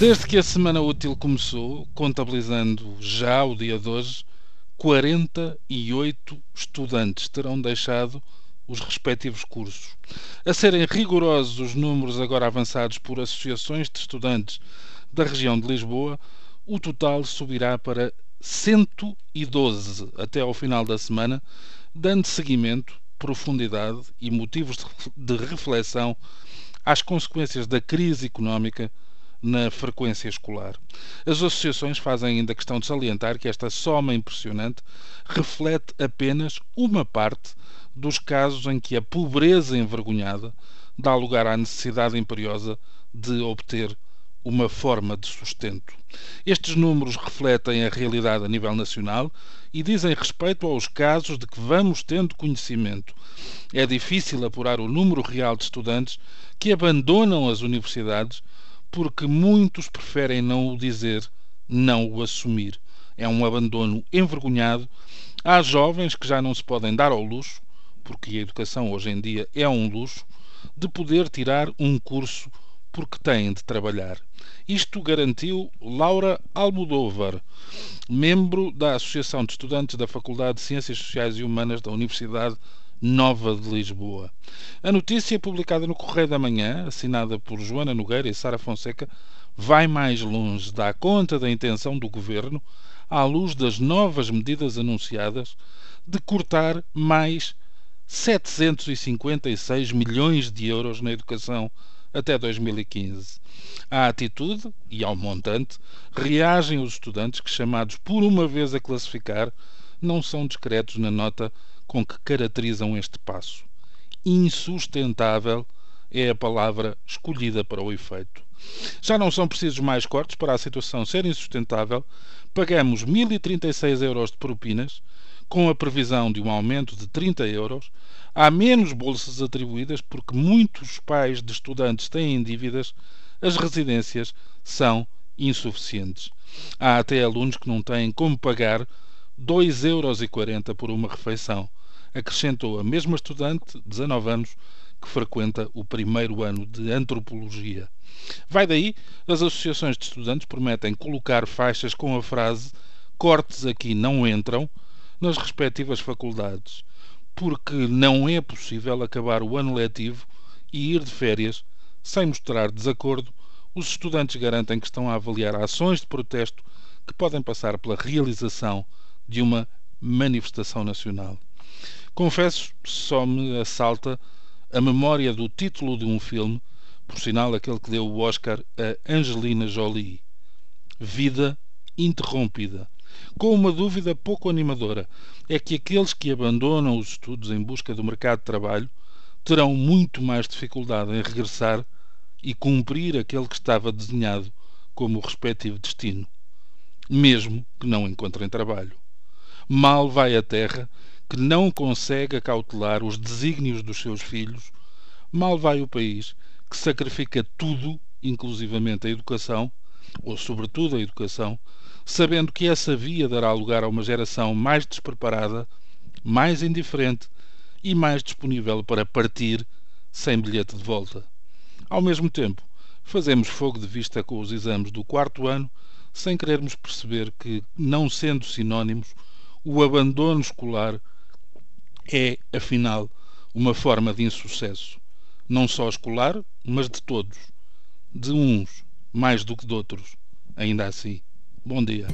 Desde que a semana útil começou, contabilizando já o dia de hoje, 48 estudantes terão deixado os respectivos cursos. A serem rigorosos os números agora avançados por associações de estudantes da região de Lisboa, o total subirá para 112 até ao final da semana, dando seguimento, profundidade e motivos de reflexão às consequências da crise económica na frequência escolar. As associações fazem ainda questão de salientar que esta soma impressionante reflete apenas uma parte dos casos em que a pobreza envergonhada dá lugar à necessidade imperiosa de obter uma forma de sustento. Estes números refletem a realidade a nível nacional e dizem respeito aos casos de que vamos tendo conhecimento. É difícil apurar o número real de estudantes que abandonam as universidades porque muitos preferem não o dizer, não o assumir. É um abandono envergonhado. Há jovens que já não se podem dar ao luxo, porque a educação hoje em dia é um luxo, de poder tirar um curso porque têm de trabalhar. Isto garantiu Laura Almodóvar, membro da Associação de Estudantes da Faculdade de Ciências Sociais e Humanas da Universidade Nova de Lisboa. A notícia, publicada no Correio da Manhã, assinada por Joana Nogueira e Sara Fonseca, vai mais longe, dá conta da intenção do governo, à luz das novas medidas anunciadas, de cortar mais 756 milhões de euros na educação até 2015. À atitude e ao montante reagem os estudantes que, chamados por uma vez a classificar, não são discretos na nota com que caracterizam este passo. Insustentável é a palavra escolhida para o efeito. Já não são precisos mais cortes para a situação ser insustentável. Pagamos 1.036 euros de propinas, com a previsão de um aumento de 30 euros. Há menos bolsas atribuídas porque muitos pais de estudantes têm dívidas. As residências são insuficientes. Há até alunos que não têm como pagar 2,40 euros por uma refeição acrescentou a mesma estudante, 19 anos, que frequenta o primeiro ano de antropologia. Vai daí, as associações de estudantes prometem colocar faixas com a frase cortes aqui não entram nas respectivas faculdades, porque não é possível acabar o ano letivo e ir de férias sem mostrar desacordo. Os estudantes garantem que estão a avaliar ações de protesto que podem passar pela realização de uma manifestação nacional. Confesso, só me assalta a memória do título de um filme, por sinal aquele que deu o Oscar a Angelina Jolie. Vida interrompida. Com uma dúvida pouco animadora, é que aqueles que abandonam os estudos em busca do mercado de trabalho terão muito mais dificuldade em regressar e cumprir aquele que estava desenhado como o respectivo destino, mesmo que não encontrem trabalho. Mal vai a terra que não consegue acautelar os desígnios dos seus filhos, mal vai o país que sacrifica tudo, inclusivamente a educação, ou sobretudo a educação, sabendo que essa via dará lugar a uma geração mais despreparada, mais indiferente e mais disponível para partir sem bilhete de volta. Ao mesmo tempo, fazemos fogo de vista com os exames do quarto ano, sem querermos perceber que, não sendo sinónimos, o abandono escolar é, afinal, uma forma de insucesso, não só escolar, mas de todos, de uns mais do que de outros, ainda assim. Bom dia.